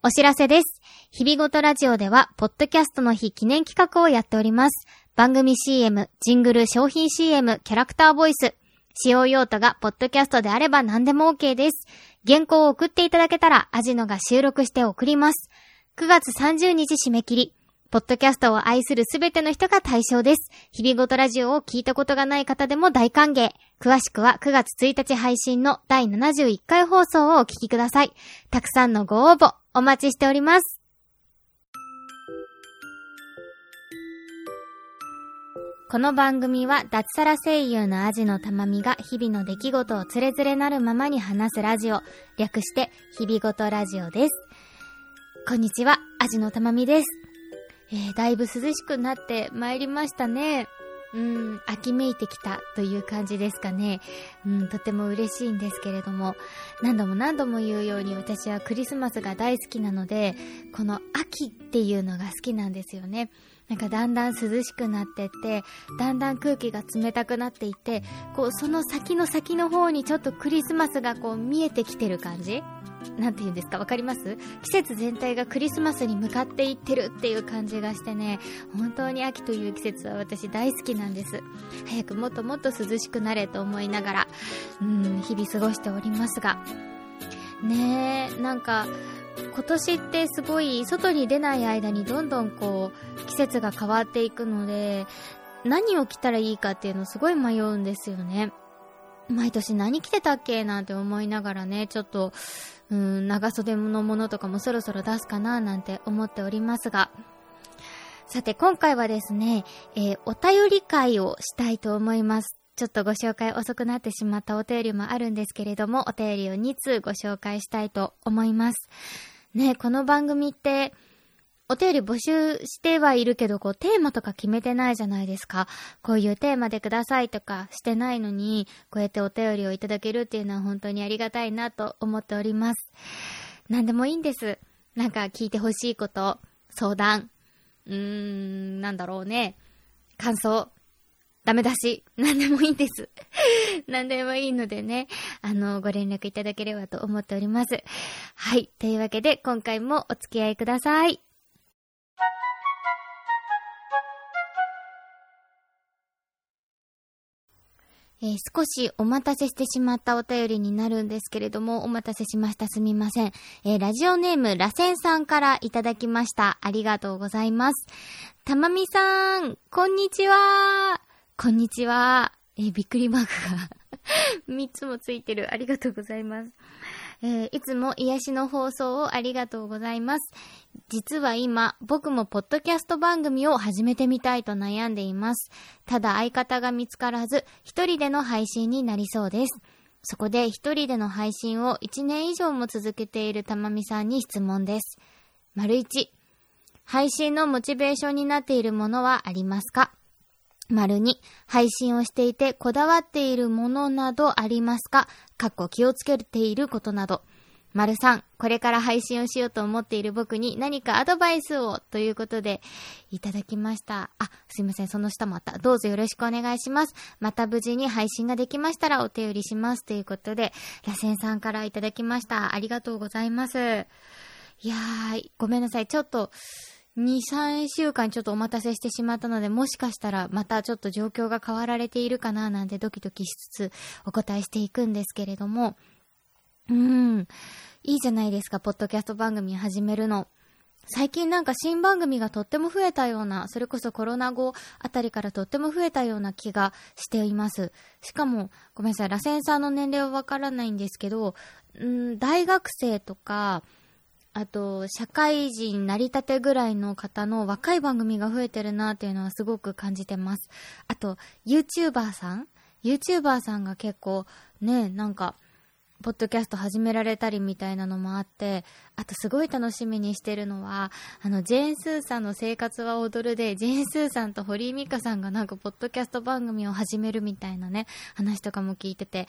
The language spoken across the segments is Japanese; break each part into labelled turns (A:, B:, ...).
A: お知らせです。日々ごとラジオでは、ポッドキャストの日記念企画をやっております。番組 CM、ジングル、商品 CM、キャラクターボイス、使用用途がポッドキャストであれば何でも OK です。原稿を送っていただけたら、アジノが収録して送ります。9月30日締め切り。ポッドキャストを愛するすべての人が対象です。日々ごとラジオを聞いたことがない方でも大歓迎。詳しくは9月1日配信の第71回放送をお聞きください。たくさんのご応募、お待ちしております。この番組は脱サラ声優のアジのたまみが日々の出来事をつれづれなるままに話すラジオ、略して日々ごとラジオです。こんにちは、アジのたまみです。えー、だいぶ涼しくなって参りましたね。うん、秋めいてきたという感じですかね。うん、とても嬉しいんですけれども、何度も何度も言うように私はクリスマスが大好きなので、この秋っていうのが好きなんですよね。なんかだんだん涼しくなってって、だんだん空気が冷たくなっていって、こう、その先の先の方にちょっとクリスマスがこう見えてきてる感じ？なんて言うんですか？わかります？季節全体がクリスマスに向かっていってるっていう感じがしてね、本当に秋という季節は私大好きなんです。早くもっともっと涼しくなれと思いながら、うん、日々過ごしておりますが。ねえ、なんか、今年ってすごい外に出ない間にどんどんこう季節が変わっていくので何を着たらいいかっていうのすごい迷うんですよね。毎年何着てたっけなんて思いながらね、ちょっと、うん、長袖のものとかもそろそろ出すかななんて思っておりますが。さて、今回はですね、えー、お便り会をしたいと思います。ちょっとご紹介遅くなってしまったお便りもあるんですけれども、お便りを2通ご紹介したいと思います。ね、この番組って、お便り募集してはいるけど、こう、テーマとか決めてないじゃないですか。こういうテーマでくださいとかしてないのに、こうやってお便りをいただけるっていうのは本当にありがたいなと思っております。何でもいいんです。なんか聞いてほしいこと、相談、うーん、なんだろうね。感想、ダメだし、何でもいいんです。何でもいいのでね、あの、ご連絡いただければと思っております。はい。というわけで、今回もお付き合いください。えー、少しお待たせしてしまったお便りになるんですけれども、お待たせしました。すみません。えー、ラジオネーム、らせんさんからいただきました。ありがとうございます。たまみさん、こんにちは。こんにちは。え、びっくりマークが 3つもついてる。ありがとうございます。えー、いつも癒しの放送をありがとうございます。実は今、僕もポッドキャスト番組を始めてみたいと悩んでいます。ただ相方が見つからず、一人での配信になりそうです。そこで一人での配信を1年以上も続けているたまみさんに質問です。丸1、配信のモチベーションになっているものはありますか？丸に、配信をしていてこだわっているものなどありますか？かっこ気をつけていることなど。丸三、これから配信をしようと思っている僕に何かアドバイスをということでいただきました。あ、すいません、その下もあった。どうぞよろしくお願いします。また無事に配信ができましたらお手売りしますということで、螺旋さんからいただきました。ありがとうございます。いやー、ごめんなさい。ちょっと、2、3週間ちょっとお待たせしてしまったので、もしかしたらまたちょっと状況が変わられているかななんてドキドキしつつお答えしていくんですけれども、うん、いいじゃないですか、ポッドキャスト番組始めるの。最近なんか新番組がとっても増えたような、それこそコロナ後あたりからとっても増えたような気がしています。しかも、ごめんなさい、螺旋さんの年齢はわからないんですけど、うん大学生とか、あと、社会人なりたてぐらいの方の若い番組が増えてるなっていうのはすごく感じてます。あと、YouTuber さん ?YouTuber さんが結構、ね、なんか、ポッドキャスト始められたりみたいなのもあって、あとすごい楽しみにしてるのは、あの、ジェーン・スーさんの生活は踊るで、ジェーン・スーさんと堀井美香さんがなんかポッドキャスト番組を始めるみたいなね、話とかも聞いてて、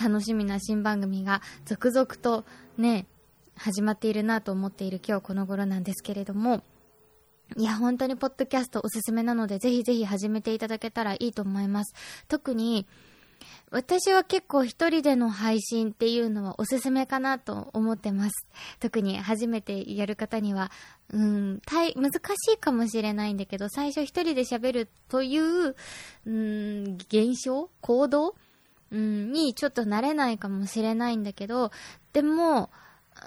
A: 楽しみな新番組が続々とね、始まっているなと思っている今日この頃なんですけれども、いや、本当にポッドキャストおすすめなので、ぜひぜひ始めていただけたらいいと思います。特に、私は結構一人での配信っていうのはおすすめかなと思ってます。特に初めてやる方には、うん、難しいかもしれないんだけど、最初一人で喋るという、うん、現象行動うん、にちょっと慣れないかもしれないんだけど、でも、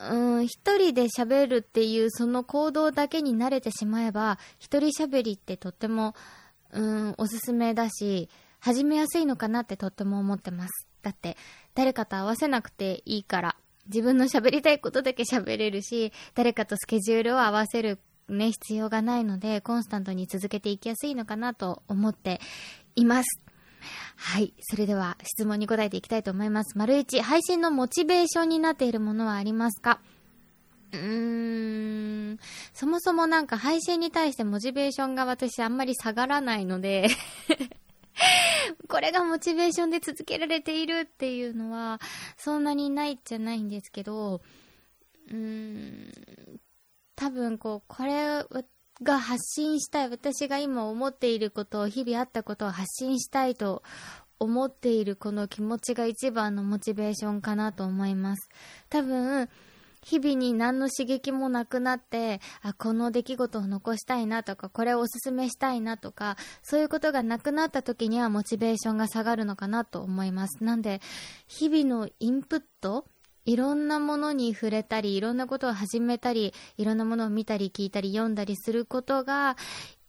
A: うん、一人で喋るっていうその行動だけに慣れてしまえば、一人喋りってとっても、うん、おすすめだし、始めやすいのかなってとっても思ってます。だって、誰かと合わせなくていいから、自分の喋りたいことだけ喋れるし、誰かとスケジュールを合わせるね、必要がないので、コンスタントに続けていきやすいのかなと思っています。はい。それでは質問に答えていきたいと思います。丸一、配信のモチベーションになっているものはありますか？うーん、そもそもなんか配信に対してモチベーションが私あんまり下がらないので これがモチベーションで続けられているっていうのは、そんなにないじゃないんですけど、うーん、多分こう、これが発信したい、私が今思っていることを、日々あったことを発信したいと思っているこの気持ちが一番のモチベーションかなと思います。多分、日々に何の刺激もなくなって、あ、この出来事を残したいなとか、これをおすすめしたいなとか、そういうことがなくなった時にはモチベーションが下がるのかなと思います。なんで、日々のインプットいろんなものに触れたり、いろんなことを始めたり、いろんなものを見たり聞いたり読んだりすることが、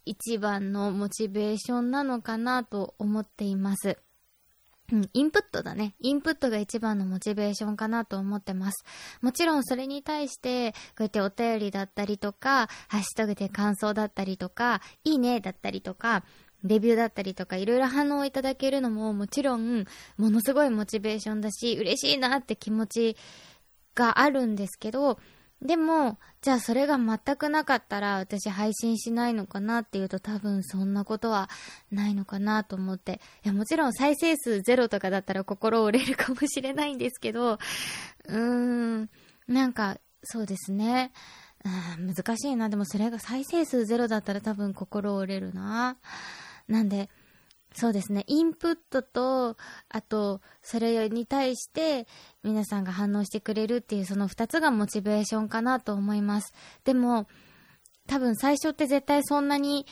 A: 一番のモチベーションなのかなと思っています。うん、インプットだね。インプットが一番のモチベーションかなと思ってます。もちろんそれに対して、こうやってお便りだったりとか、ハッシュタグで感想だったりとか、いいねだったりとか、レビューだったりとか、いろいろ反応をいただけるのももちろん、ものすごいモチベーションだし、嬉しいなって気持ちがあるんですけど、でも、じゃあそれが全くなかったら私配信しないのかなっていうと多分そんなことはないのかなと思って。いや、もちろん再生数ゼロとかだったら心折れるかもしれないんですけど、うーん、なんか、そうですね。難しいな。でもそれが再生数ゼロだったら多分心折れるな。なんで、そうですね。インプットと、あと、それに対して皆さんが反応してくれるっていうその二つがモチベーションかなと思います。でも、多分最初って絶対そんなに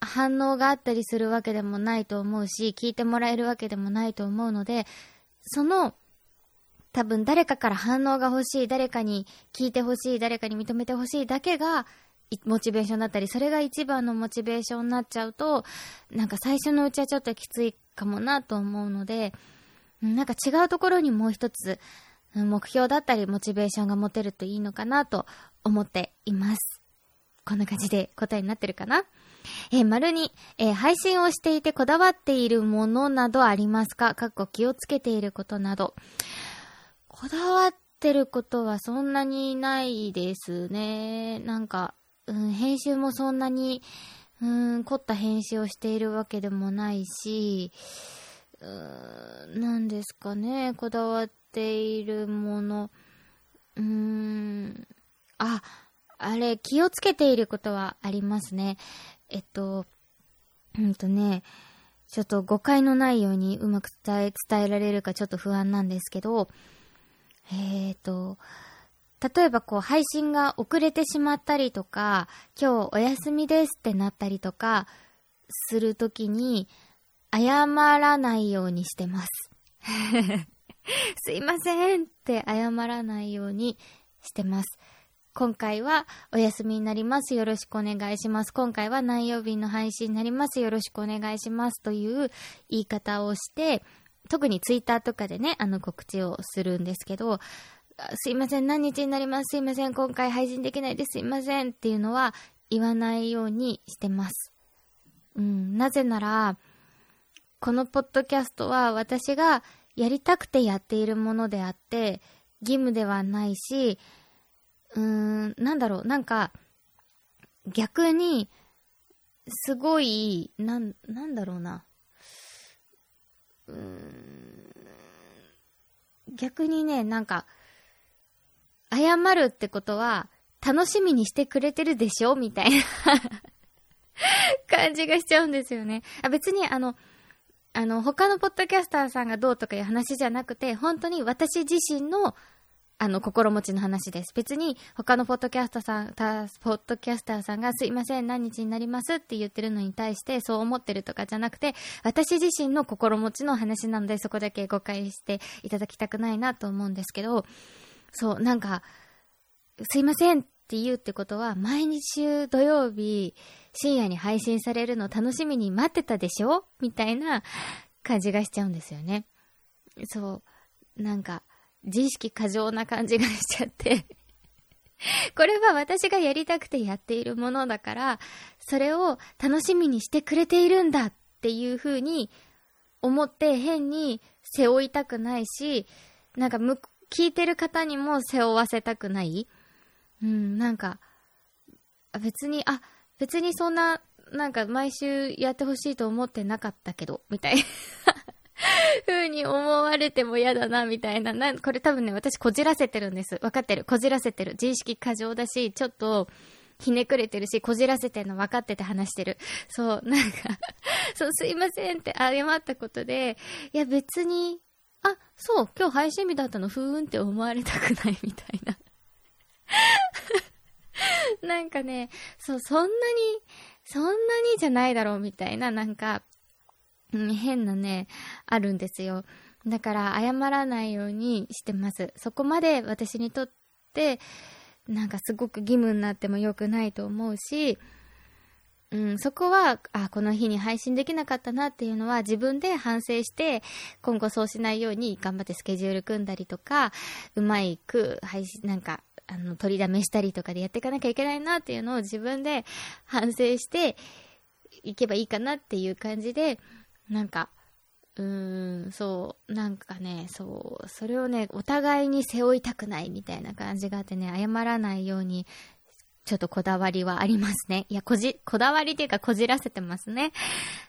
A: 反応があったりするわけでもないと思うし、聞いてもらえるわけでもないと思うので、その、多分誰かから反応が欲しい、誰かに聞いて欲しい、誰かに認めて欲しいだけがモチベーションだったり、それが一番のモチベーションになっちゃうと、なんか最初のうちはちょっときついかもなと思うので、なんか違うところにもう一つ、目標だったりモチベーションが持てるといいのかなと思っています。こんな感じで答えになってるかな？えー、丸に、えー、配信をしていてこだわっているものなどありますか？かっこ気をつけていることなど。こだわってることはそんなにないですね。なんか、うん、編集もそんなに、うん、凝った編集をしているわけでもないし、うん、なんですかね、こだわっているもの。うーん、あ、あれ、気をつけていることはありますね。えっと、うんとね、ちょっと誤解のないようにうまく伝え、伝えられるかちょっと不安なんですけど、えっ、と、例えばこう配信が遅れてしまったりとか、今日お休みですってなったりとか、するときに、謝らないようにしてます。すいませんって謝らないようにしてます。今回はお休みになります。よろしくお願いします。今回は何曜日の配信になります。よろしくお願いします。という言い方をして、特にツイッターとかでね、あの告知をするんですけど、すいません、何日になります？すいません、今回配信できないです。すいませんっていうのは言わないようにしてます。うん、なぜなら、このポッドキャストは私がやりたくてやっているものであって、義務ではないし、うーん、なんだろう、なんか、逆に、すごい、なん、なんだろうな。うーん、逆にね、なんか、謝るってことは、楽しみにしてくれてるでしょみたいな感じがしちゃうんですよね。あ別に、あの、あの、他のポッドキャスターさんがどうとかいう話じゃなくて、本当に私自身の、あの、心持ちの話です。別に、他のポッドキャスターさん、ポッドキャスターさんがすいません、何日になります？って言ってるのに対して、そう思ってるとかじゃなくて、私自身の心持ちの話なので、そこだけ誤解していただきたくないなと思うんですけど、そう、なんか、すいませんって言うってことは、毎日土曜日、深夜に配信されるの楽しみに待ってたでしょみたいな感じがしちゃうんですよね。そう。なんか、自意識過剰な感じがしちゃって これは私がやりたくてやっているものだから、それを楽しみにしてくれているんだっていう風に思って変に背負いたくないし、なんか聞いてる方にも背負わせたくない。うん、なんか、別に、あ、別にそんな、なんか毎週やってほしいと思ってなかったけど、みたいな 風に思われても嫌だな、みたいな。な、これ多分ね、私こじらせてるんです。わかってる。こじらせてる。自意識過剰だし、ちょっと、ひねくれてるし、こじらせてるの分かってて話してる。そう、なんか そう、すいませんって謝ったことで、いや別に、あ、そう、今日配信日だったの、ふーんって思われたくないみたいな なんかね、そう、そんなに、そんなにじゃないだろうみたいな、なんか、変なね、あるんですよ。だから謝らないようにしてます。そこまで私にとって、なんかすごく義務になっても良くないと思うし、うん、そこは、あ、この日に配信できなかったなっていうのは自分で反省して、今後そうしないように頑張ってスケジュール組んだりとか、うまいく配信、なんか、あの、取りだめしたりとかでやっていかなきゃいけないなっていうのを自分で反省していけばいいかなっていう感じで、なんか、うーん、そう、なんかね、そう、それをね、お互いに背負いたくないみたいな感じがあってね、謝らないようにちょっとこだわりはありますね。いや、こじ、こだわりっていうかこじらせてますね。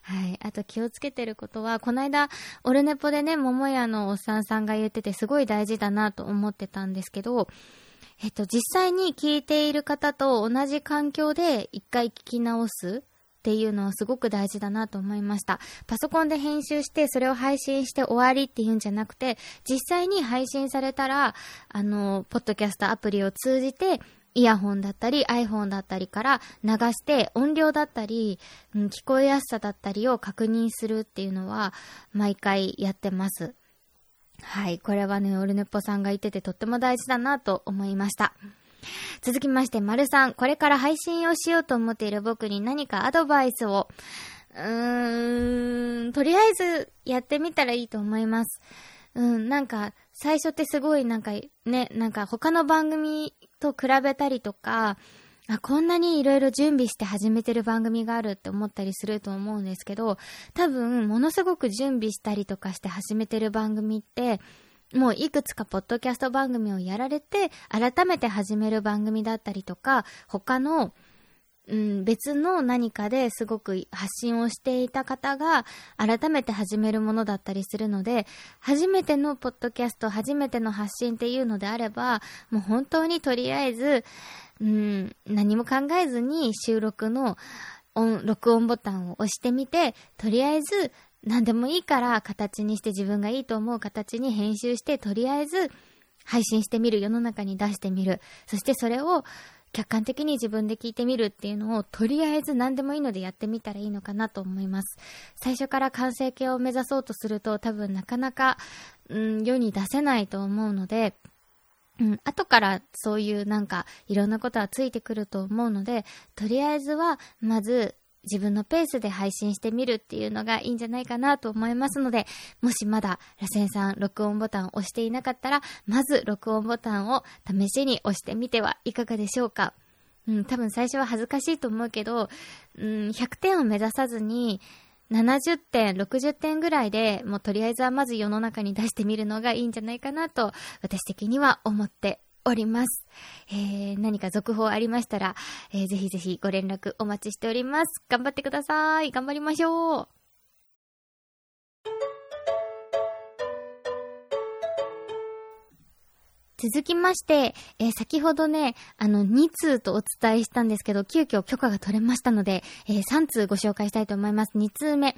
A: はい。あと気をつけてることは、この間、オルネポでね、桃屋のおっさんさんが言っててすごい大事だなと思ってたんですけど、えっと、実際に聞いている方と同じ環境で一回聞き直すっていうのはすごく大事だなと思いました。パソコンで編集してそれを配信して終わりっていうんじゃなくて、実際に配信されたら、あの、ポッドキャストアプリを通じてイヤホンだったり iPhone だったりから流して音量だったり、うん、聞こえやすさだったりを確認するっていうのは毎回やってます。はい。これはね、オルネポさんが言っててとっても大事だなと思いました。続きまして、丸さん。これから配信をしようと思っている僕に何かアドバイスを。うーん、とりあえずやってみたらいいと思います。うん、なんか、最初ってすごいなんかね、なんか他の番組と比べたりとか、あ、こんなにいろいろ準備して始めてる番組があるって思ったりすると思うんですけど、多分、ものすごく準備したりとかして始めてる番組って、もういくつかポッドキャスト番組をやられて、改めて始める番組だったりとか、他の、うん、別の何かですごく発信をしていた方が改めて始めるものだったりするので、初めてのポッドキャスト、初めての発信っていうのであれば、もう本当にとりあえず、うん、何も考えずに収録の音、録音ボタンを押してみて、とりあえず何でもいいから形にして自分がいいと思う形に編集して、とりあえず配信してみる、世の中に出してみる。そしてそれを客観的に自分で聞いてみるっていうのを、とりあえず何でもいいのでやってみたらいいのかなと思います。最初から完成形を目指そうとすると、多分なかなか、うん、世に出せないと思うので、うん、後からそういうなんかいろんなことはついてくると思うので、とりあえずはまず自分のペースで配信してみるっていうのがいいんじゃないかなと思いますので、もしまだ、螺旋さん録音ボタンを押していなかったら、まず録音ボタンを試しに押してみてはいかがでしょうか。うん、多分最初は恥ずかしいと思うけど、うん、100点を目指さずに、70点、60点ぐらいで、もうとりあえずはまず世の中に出してみるのがいいんじゃないかなと、私的には思っております。えー、何か続報ありましたら、えー、ぜひぜひご連絡お待ちしております。頑張ってください。頑張りましょう。続きまして、えー、先ほどね、あの、2通とお伝えしたんですけど、急遽許可が取れましたので、えー、3通ご紹介したいと思います。2通目。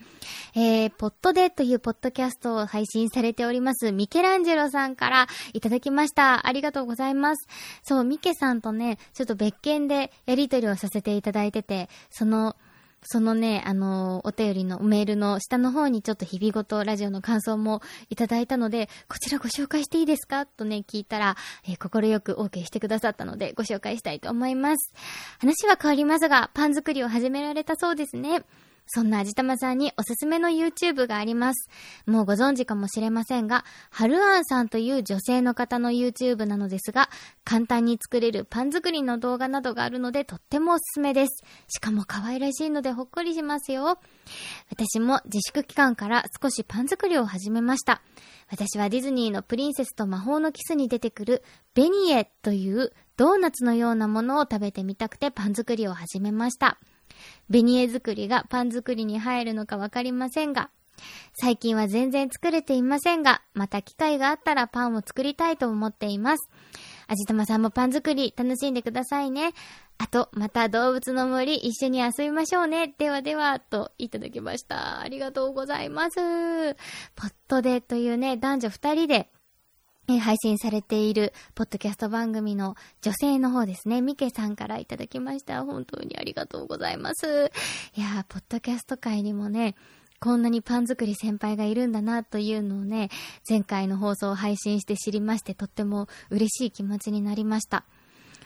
A: えー、ポッドでというポッドキャストを配信されております、ミケランジェロさんからいただきました。ありがとうございます。そう、ミケさんとね、ちょっと別件でやりとりをさせていただいてて、その、そのね、あのお便りのメールの下の方にちょっと日々ごとラジオの感想もいただいたので、こちらご紹介していいですか？とね、聞いたら、えー、心よく OK してくださったので、ご紹介したいと思います。話は変わりますが、パン作りを始められたそうですね。そんな味玉さんにおすすめの YouTube があります。もうご存知かもしれませんが、はるあんさんという女性の方の YouTube なのですが、簡単に作れるパン作りの動画などがあるのでとってもおすすめです。しかも可愛らしいのでほっこりしますよ。私も自粛期間から少しパン作りを始めました。私はディズニーのプリンセスと魔法のキスに出てくるベニエというドーナツのようなものを食べてみたくてパン作りを始めました。ベニエ作りがパン作りに入るのかわかりませんが、最近は全然作れていませんが、また機会があったらパンを作りたいと思っています。あじとまさんもパン作り楽しんでくださいね。あと、また動物の森一緒に遊びましょうね。ではでは、といただきました。ありがとうございます。ポットでというね、男女二人で配信されている、ポッドキャスト番組の女性の方ですね、ミケさんからいただきました。本当にありがとうございます。いやー、ポッドキャスト界にもね、こんなにパン作り先輩がいるんだなというのをね、前回の放送を配信して知りまして、とっても嬉しい気持ちになりました。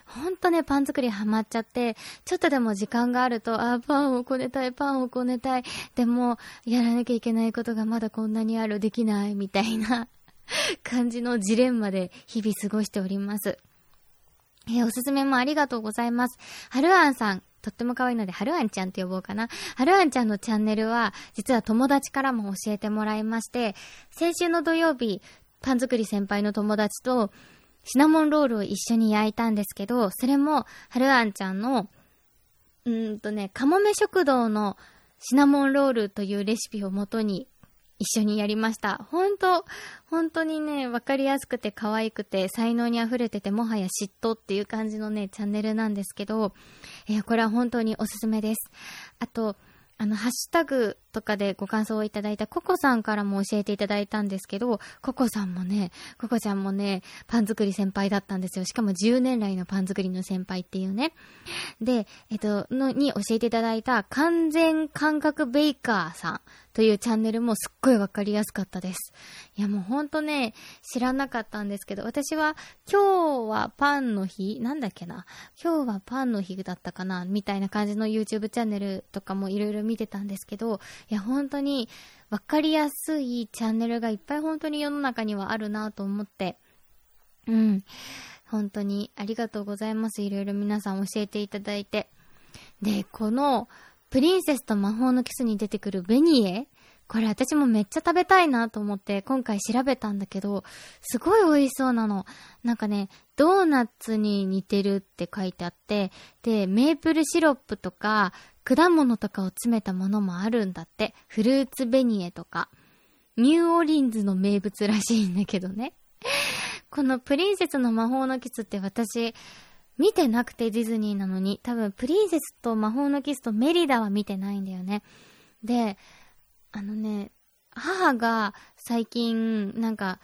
A: ほんとね、パン作りハマっちゃって、ちょっとでも時間があると、あ、パンをこねたい、パンをこねたい。でも、やらなきゃいけないことがまだこんなにある、できない、みたいな感じのジレンマで日々過ごしております。えー、おすすめもありがとうございます。はるあんさん、とっても可愛いので、はるあんちゃんって呼ぼうかな。はるあんちゃんのチャンネルは、実は友達からも教えてもらいまして、先週の土曜日、パン作り先輩の友達と、シナモンロールを一緒に焼いたんですけど、それも、はるあんちゃんの、うんとね、かもめ食堂のシナモンロールというレシピをもとに一緒にやりました。本当本当にね、わかりやすくて可愛くて、才能に溢れてて、もはや嫉妬っていう感じのね、チャンネルなんですけど、えー、これは本当におすすめです。あと、あの、ハッシュタグとかでご感想をいただいたココさんからも教えていただいたんですけど、ココさんもね、ココちゃんもね、パン作り先輩だったんですよ。しかも10年来のパン作りの先輩っていうね。で、えっと、の、に教えていただいた完全感覚ベイカーさんというチャンネルもすっごいわかりやすかったです。いやもうほんとね、知らなかったんですけど、私は今日はパンの日なんだっけな今日はパンの日だったかなみたいな感じの YouTube チャンネルとかもいろいろ見てたんですけど、いや本当にわかりやすいチャンネルがいっぱい本当に世の中にはあるなと思って、うん。本当にありがとうございます。いろいろ皆さん教えていただいて。で、このプリンセスと魔法のキスに出てくるベニエこれ私もめっちゃ食べたいなと思って今回調べたんだけど、すごい美味しそうなの。なんかね、ドーナツに似てるって書いてあって、で、メープルシロップとか果物とかを詰めたものもあるんだって。フルーツベニエとか。ニューオリンズの名物らしいんだけどね。このプリンセスの魔法のキスって私、見てなくてディズニーなのに、多分プリンセスと魔法のキスとメリダは見てないんだよね。で、あのね、母が最近、なんか、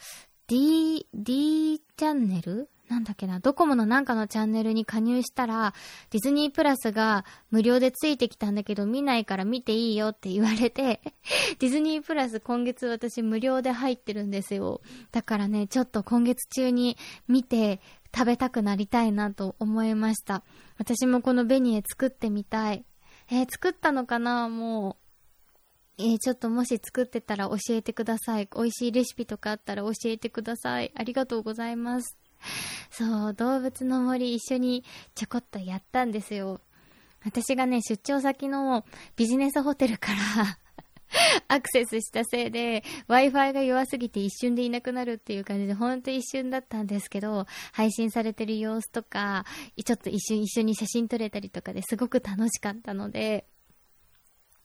A: D、D チャンネルなんだっけな、ドコモのなんかのチャンネルに加入したら、ディズニープラスが無料でついてきたんだけど、見ないから見ていいよって言われて、ディズニープラス今月私無料で入ってるんですよ。だからね、ちょっと今月中に見て、食べたくなりたいなと思いました。私もこのベニエ作ってみたい。えー、作ったのかな？もう。えー、ちょっともし作ってたら教えてください。美味しいレシピとかあったら教えてください。ありがとうございます。そう、動物の森一緒にちょこっとやったんですよ。私がね、出張先のビジネスホテルから アクセスしたせいで、Wi-Fi が弱すぎて一瞬でいなくなるっていう感じで、ほんと一瞬だったんですけど、配信されてる様子とか、ちょっと一瞬一緒に写真撮れたりとかですごく楽しかったので、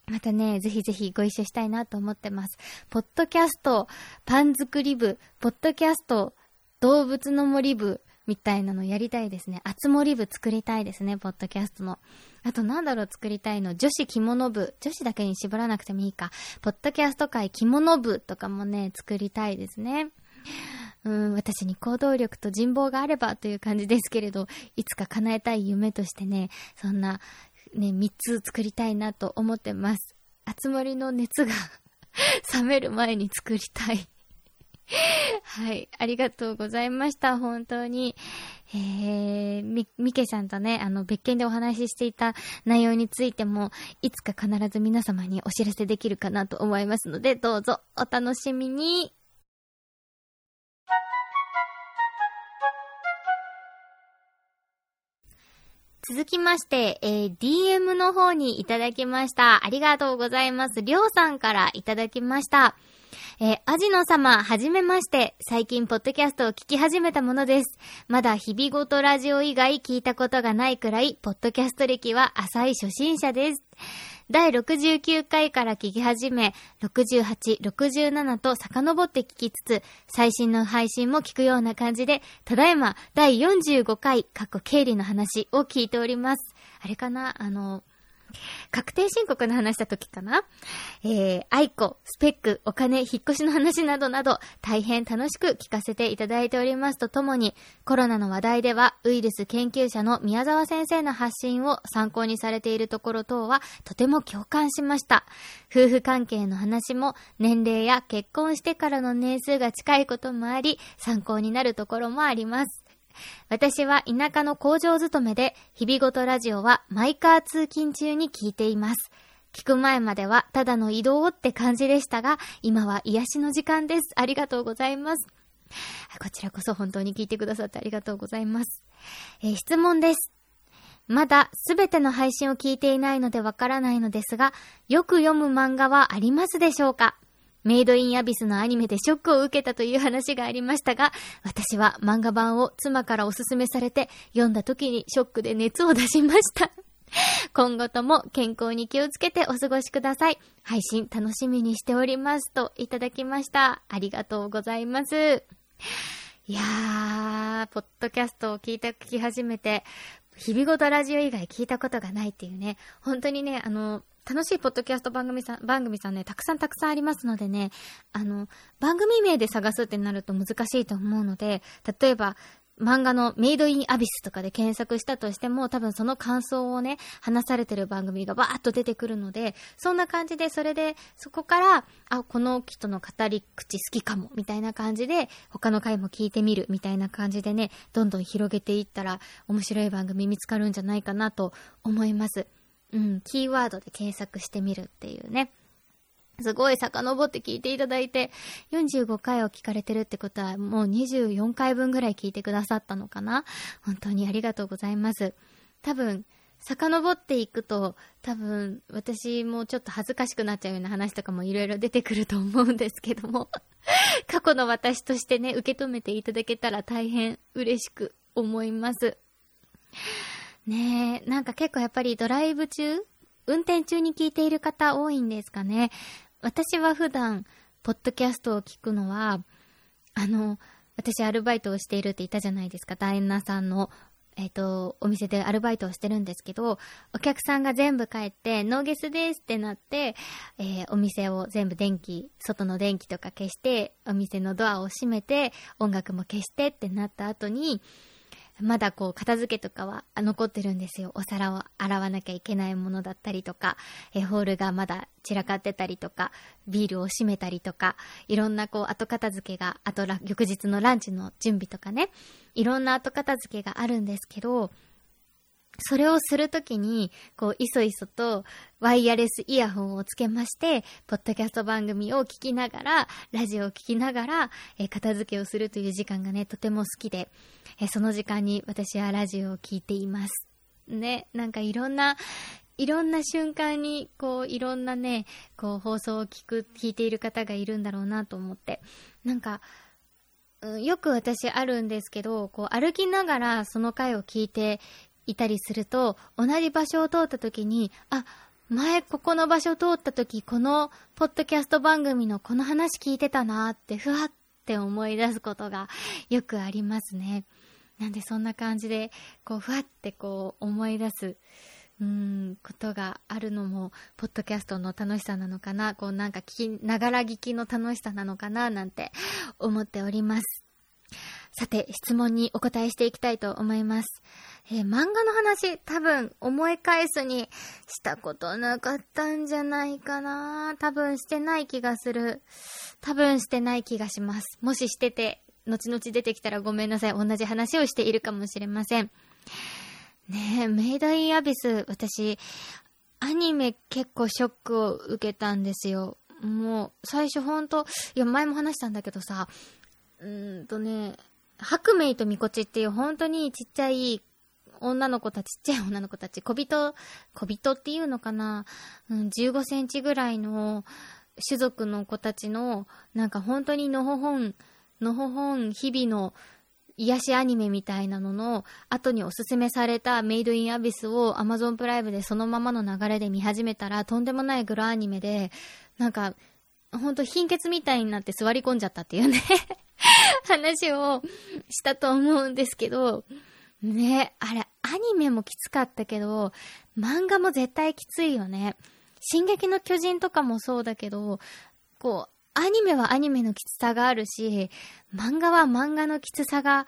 A: またね、ぜひぜひご一緒したいなと思ってます。ポッドキャスト、パン作り部、ポッドキャスト、動物の森部、みたいなのやりたいですね。あつ森部作りたいですね、ポッドキャストの。あとなんだろう作りたいの女子着物部。女子だけに絞らなくてもいいか。ポッドキャスト界着物部とかもね、作りたいですね。うん、私に行動力と人望があればという感じですけれど、いつか叶えたい夢としてね、そんな、ね、3つ作りたいなと思ってます。あつ森の熱が 冷める前に作りたい はい。ありがとうございました。本当に。えー、み、みけさんとね、あの、別件でお話ししていた内容についても、いつか必ず皆様にお知らせできるかなと思いますので、どうぞお楽しみに。続きまして、えー、DM の方にいただきました。ありがとうございます。りょうさんからいただきました。えー、アジノ様、はじめまして。最近、ポッドキャストを聞き始めたものです。まだ日々ごとラジオ以外聞いたことがないくらい、ポッドキャスト歴は浅い初心者です。第69回から聞き始め、68、67と遡って聞きつつ、最新の配信も聞くような感じで、ただいま第45回、過去経理の話を聞いております。あれかな？あの、確定申告の話した時かな？えー、愛子、スペック、お金、引っ越しの話などなど、大変楽しく聞かせていただいておりますとともに、コロナの話題では、ウイルス研究者の宮沢先生の発信を参考にされているところ等は、とても共感しました。夫婦関係の話も、年齢や結婚してからの年数が近いこともあり、参考になるところもあります。私は田舎の工場勤めで、日々ごとラジオはマイカー通勤中に聞いています。聞く前まではただの移動って感じでしたが、今は癒しの時間です。ありがとうございます。こちらこそ本当に聞いてくださってありがとうございます。えー、質問です。まだすべての配信を聞いていないのでわからないのですが、よく読む漫画はありますでしょうか？メイドインアビスのアニメでショックを受けたという話がありましたが、私は漫画版を妻からおすすめされて、読んだ時にショックで熱を出しました。今後とも健康に気をつけてお過ごしください。配信楽しみにしておりますといただきました。ありがとうございます。いやー、ポッドキャストを聞いた、聞き始めて、日々ごとラジオ以外聞いたことがないっていうね、本当にね、あの、楽しいポッドキャスト番組さん、番組さんね、たくさんたくさんありますのでね、あの、番組名で探すってなると難しいと思うので、例えば、漫画のメイドインアビスとかで検索したとしても、多分その感想をね、話されてる番組がバーッと出てくるので、そんな感じで、それで、そこから、あ、この人の語り口好きかも、みたいな感じで、他の回も聞いてみる、みたいな感じでね、どんどん広げていったら、面白い番組見つかるんじゃないかなと思います。うん、キーワードで検索してみるっていうね。すごい遡って聞いていただいて、45回を聞かれてるってことは、もう24回分ぐらい聞いてくださったのかな本当にありがとうございます。多分、遡っていくと、多分、私もちょっと恥ずかしくなっちゃうような話とかもいろいろ出てくると思うんですけども、過去の私としてね、受け止めていただけたら大変嬉しく思います。ねえ、なんか結構やっぱりドライブ中運転中に聞いている方多いんですかね。私は普段、ポッドキャストを聞くのは、あの、私アルバイトをしているって言ったじゃないですか。ダイナさんの、えっ、ー、と、お店でアルバイトをしてるんですけど、お客さんが全部帰って、ノーゲスですってなって、えー、お店を全部電気、外の電気とか消して、お店のドアを閉めて、音楽も消してってなった後に、まだこう片付けとかは残ってるんですよ。お皿を洗わなきゃいけないものだったりとか、えホールがまだ散らかってたりとか、ビールを閉めたりとか、いろんなこう後片付けが、あと翌日のランチの準備とかね、いろんな後片付けがあるんですけど、それをするときに、こう、いそいそと、ワイヤレスイヤホンをつけまして、ポッドキャスト番組を聞きながら、ラジオを聞きながら、えー、片付けをするという時間がね、とても好きで、えー、その時間に私はラジオを聞いています。ね、なんかいろんな、いろんな瞬間に、こう、いろんなね、こう、放送を聞く、聞いている方がいるんだろうなと思って、なんか、よく私あるんですけど、こう歩きながらその回を聞いていたりすると、同じ場所を通った時に、あ、前ここの場所通った時、このポッドキャスト番組のこの話聞いてたなって、ふわって思い出すことがよくありますね。なんでそんな感じで、こう、ふわってこう、思い出す、うん、ことがあるのも、ポッドキャストの楽しさなのかな、こうなんか聞き、ながら聞きの楽しさなのかな、なんて思っております。さて、質問にお答えしていきたいと思います。えー、漫画の話、多分思い返すにしたことなかったんじゃないかな。多分してない気がする。多分してない気がします。もししてて、後々出てきたらごめんなさい。同じ話をしているかもしれません。ねえ、メイドインアビス、私、アニメ結構ショックを受けたんですよ。もう、最初ほんと、いや、前も話したんだけどさ、うーんとね、白メイとミコチっていう本当にちっちゃい女の子たち、ちっちゃい女の子たち、小人、小人っていうのかな、うん、15センチぐらいの種族の子たちの、なんか本当にのほほん、のほほん日々の癒しアニメみたいなのの後におすすめされたメイドインアビスを Amazon プライムでそのままの流れで見始めたらとんでもないグロアニメで、なんか、ほんと貧血みたいになって座り込んじゃったっていうね 話をしたと思うんですけど、ね、あれ、アニメもきつかったけど、漫画も絶対きついよね。進撃の巨人とかもそうだけど、こう、アニメはアニメのきつさがあるし、漫画は漫画のきつさが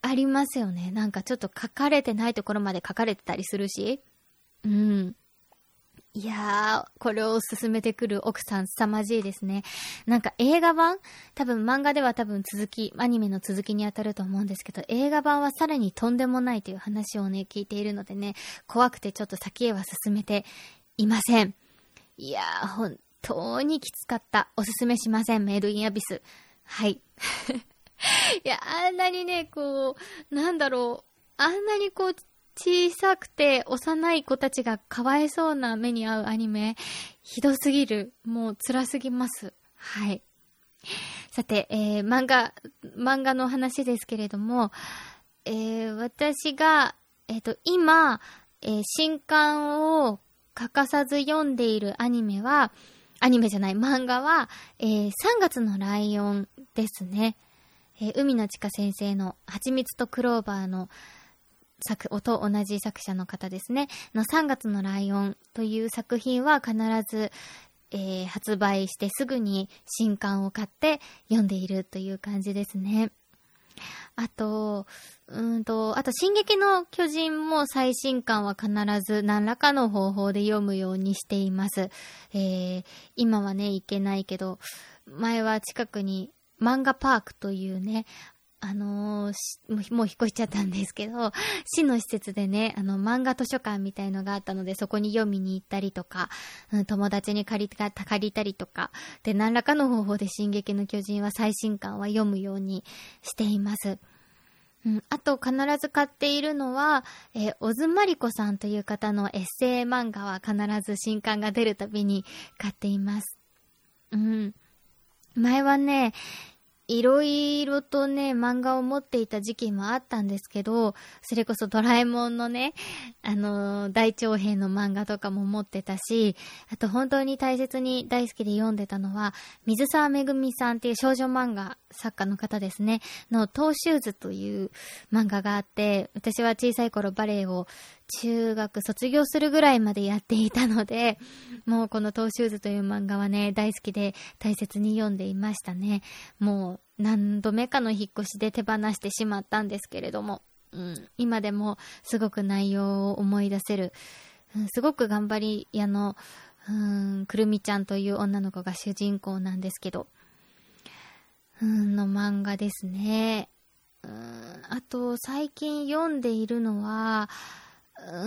A: ありますよね。なんかちょっと書かれてないところまで書かれてたりするし。うん。いやー、これを進めてくる奥さん凄まじいですね。なんか映画版？多分漫画では多分続き、アニメの続きに当たると思うんですけど、映画版はさらにとんでもないという話をね、聞いているのでね、怖くてちょっと先へは進めていません。いやー、本当にきつかった。おすすめしません、メイドインアビス。はい。いや、あんなにね、こう、なんだろう、あんなにこう、小さくて幼い子たちがかわいそうな目に遭うアニメ、ひどすぎる。もう辛すぎます。はい。さて、えー、漫画、漫画の話ですけれども、えー、私が、えっ、ー、と、今、えー、新刊を欠かさず読んでいるアニメは、アニメじゃない、漫画は、えー、3月のライオンですね。えー、海野千佳先生の蜂蜜とクローバーの作、音同じ作者の方ですね、の3月のライオンという作品は必ず、えー、発売してすぐに新刊を買って読んでいるという感じですね。あと、うんと、あと、進撃の巨人も最新刊は必ず何らかの方法で読むようにしています。えー、今はね、行けないけど、前は近くに漫画パークというね、あのー、もう引っ越しちゃったんですけど、市の施設でね、あの、漫画図書館みたいのがあったので、そこに読みに行ったりとか、うん、友達に借りた、借りたりとか、で、何らかの方法で進撃の巨人は最新刊は読むようにしています。うん、あと必ず買っているのは、えー、小津まりこさんという方のエッセイ漫画は必ず新刊が出るたびに買っています。うん。前はね、いろいろとね、漫画を持っていた時期もあったんですけど、それこそドラえもんのね、あの、大長編の漫画とかも持ってたし、あと本当に大切に大好きで読んでたのは、水沢めぐみさんっていう少女漫画作家の方ですね、のトーシューズという漫画があって、私は小さい頃バレエを中学卒業するぐらいまでやっていたので、もうこのトーシューズという漫画はね、大好きで大切に読んでいましたね。もう何度目かの引っ越しで手放してしまったんですけれども、うん、今でもすごく内容を思い出せる、うん、すごく頑張り屋の、うん、くるみちゃんという女の子が主人公なんですけど、うん、の漫画ですね。うん、あと、最近読んでいるのは、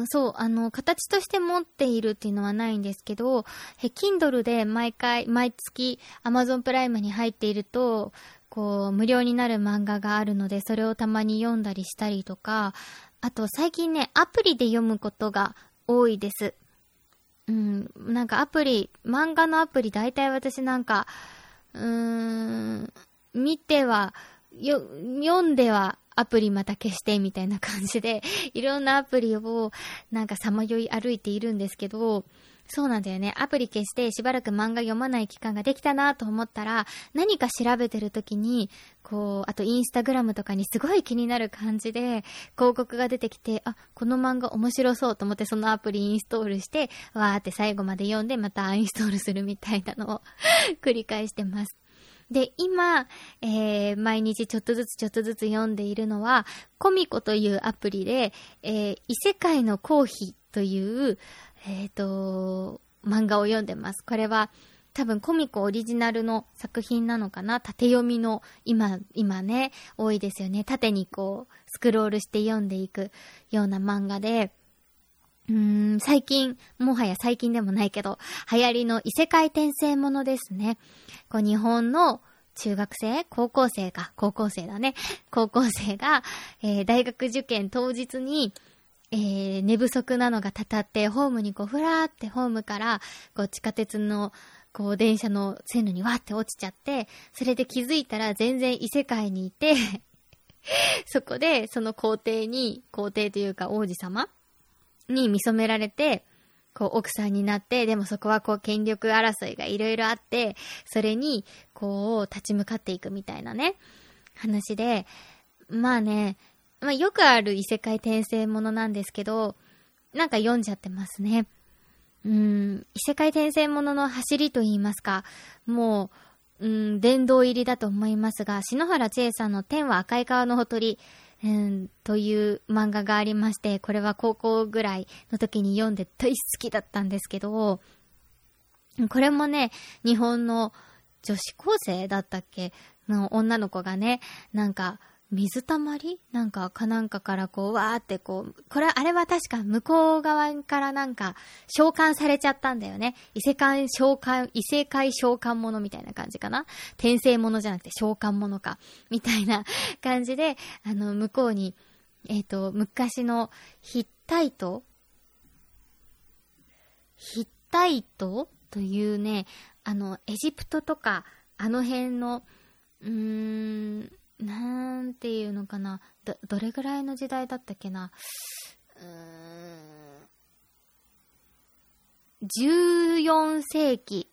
A: そう、あの、形として持っているっていうのはないんですけど、え、Kindle で毎回、毎月 Amazon プライムに入っていると、こう、無料になる漫画があるので、それをたまに読んだりしたりとか、あと最近ね、アプリで読むことが多いです。うん、なんかアプリ、漫画のアプリ大体私なんか、うーん、見ては、よ、読んではアプリまた消してみたいな感じで、いろんなアプリをなんかさまよい歩いているんですけど、そうなんだよね。アプリ消してしばらく漫画読まない期間ができたなと思ったら、何か調べてる時に、こう、あとインスタグラムとかにすごい気になる感じで、広告が出てきて、あ、この漫画面白そうと思ってそのアプリインストールして、わーって最後まで読んでまたアインストールするみたいなのを 繰り返してます。で、今、えー、毎日ちょっとずつちょっとずつ読んでいるのは、コミコというアプリで、えー、異世界のコーヒーという、えっ、ー、と、漫画を読んでます。これは、多分コミコオリジナルの作品なのかな？縦読みの、今、今ね、多いですよね。縦にこう、スクロールして読んでいくような漫画で、うーん、最近、もはや最近でもないけど、流行りの異世界転生ものですね。こう、日本の中学生高校生か。高校生だね。高校生が、えー、大学受験当日に、えー、寝不足なのがたたって、ホームにこう、ふらーってホームから、こう、地下鉄の、こう、電車の線路にわーって落ちちゃって、それで気づいたら全然異世界にいて そこで、その皇帝に、皇帝というか王子様に見初められて、こう、奥さんになって、でもそこはこう、権力争いがいろいろあって、それに、こう、立ち向かっていくみたいなね、話で、まあね、まあ、よくある異世界転生ものなんですけど、なんか読んじゃってますね。うん、異世界転生ものの走りと言いますか、もう、うん、殿堂入りだと思いますが、篠原千恵さんの天は赤い川のほとり、うん、という漫画がありまして、これは高校ぐらいの時に読んで大好きだったんですけど、これもね、日本の女子高生だったっけ？の女の子がね、なんか、水たまり？なんか、かなんかからこう、わーってこう、これ、あれは確か向こう側からなんか、召喚されちゃったんだよね。異世界召喚、異世界召喚者みたいな感じかな？転生者じゃなくて召喚者か。みたいな感じで、あの、向こうに、えっ、ー、と、昔のヒッタイト？ヒッタイト？というね、あの、エジプトとか、あの辺の、うーん、なんていうのかな。ど、どれぐらいの時代だったっけな。うーん。14世紀。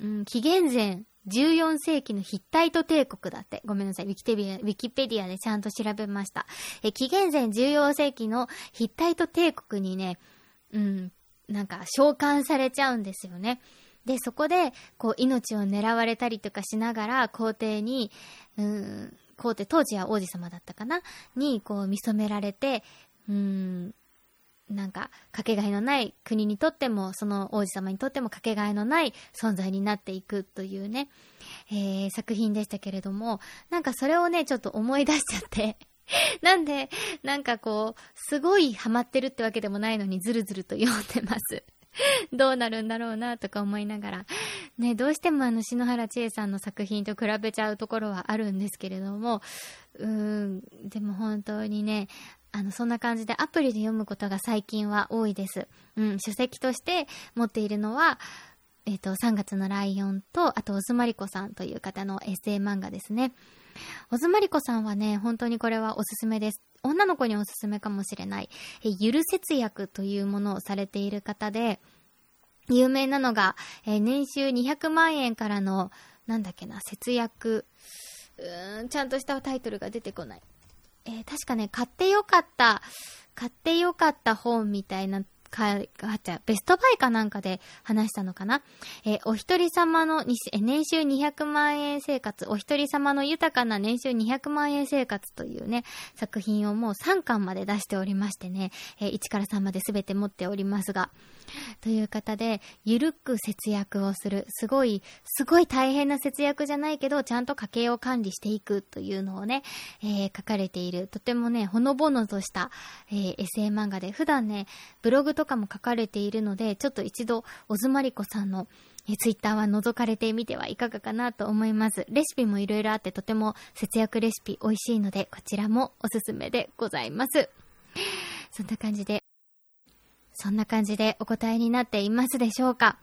A: うん、紀元前14世紀のヒッタイト帝国だって。ごめんなさい。ウィキペディア、ウィキペディアでちゃんと調べました。え、紀元前14世紀のヒッタイト帝国にね、うん、なんか召喚されちゃうんですよね。で、そこで、こう、命を狙われたりとかしながら、皇帝に、うん、皇帝、当時は王子様だったかな？に、こう、見初められて、うん、なんか、かけがえのない国にとっても、その王子様にとってもかけがえのない存在になっていくというね、えー、作品でしたけれども、なんかそれをね、ちょっと思い出しちゃって なんで、なんかこう、すごいハマってるってわけでもないのにずるずると読んでます。どうなるんだろうなとか思いながら。ね、どうしてもあの、篠原千恵さんの作品と比べちゃうところはあるんですけれども、うん、でも本当にね、あの、そんな感じでアプリで読むことが最近は多いです。うん、書籍として持っているのは、えっ、ー、と、3月のライオンと、あと、オズマリコさんという方のエッセイ漫画ですね。オズマリコさんはね、本当にこれはおすすめです。女の子におすすめかもしれない。え、ゆる節約というものをされている方で、有名なのが、え年収200万円からの、なんだっけな、節約、うーん、ちゃんとしたタイトルが出てこない。えー、確かね、買ってよかった、買ってよかった本みたいなか、あちゃ、ベストバイかなんかで話したのかな？えー、お一人様の、年収200万円生活、お一人様の豊かな年収200万円生活というね、作品をもう3巻まで出しておりましてね、えー、1から3まで全て持っておりますが、という方で、ゆるく節約をする。すごい、すごい大変な節約じゃないけど、ちゃんと家計を管理していくというのをね、えー、書かれている、とてもね、ほのぼのとした、えー、エッセイ漫画で、普段ね、ブログととかも書かれているので、ちょっと一度、オズマリコさんの、えツイッターは覗かれてみてはいかがかなと思います。レシピもいろいろあってとても節約レシピ美味しいので、こちらもおすすめでございます。そんな感じで、そんな感じでお答えになっていますでしょうか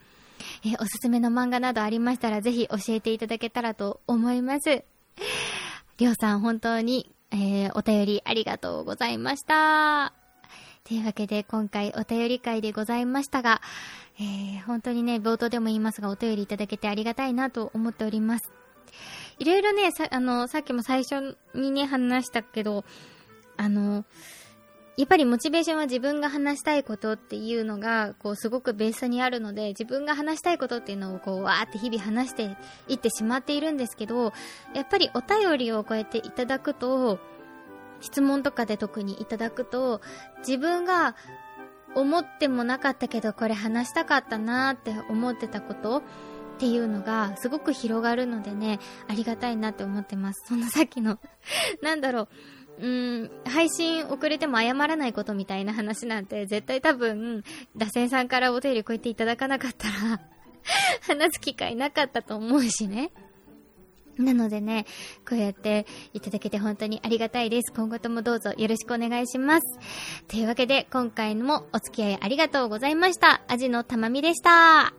A: えおすすめの漫画などありましたらぜひ教えていただけたらと思います。りょうさん本当に、えー、お便りありがとうございました。というわけで今回お便り会でございましたが、えー、本当にね、冒頭でも言いますがお便りいただけてありがたいなと思っております。いろいろね、さ、あの、さっきも最初にね、話したけど、あの、やっぱりモチベーションは自分が話したいことっていうのが、こう、すごくベースにあるので、自分が話したいことっていうのを、こう、わーって日々話していってしまっているんですけど、やっぱりお便りをこうやっていただくと、質問とかで特にいただくと、自分が思ってもなかったけど、これ話したかったなーって思ってたことっていうのがすごく広がるのでね、ありがたいなって思ってます。そんなさっきの なんだろう、うーん、配信遅れても謝らないことみたいな話なんて、絶対多分、打線さんからお手入れこうやっていただかなかったら 話す機会なかったと思うしね。なのでね、こうやっていただけて本当にありがたいです。今後ともどうぞよろしくお願いします。というわけで、今回もお付き合いありがとうございました。アジのたまみでした。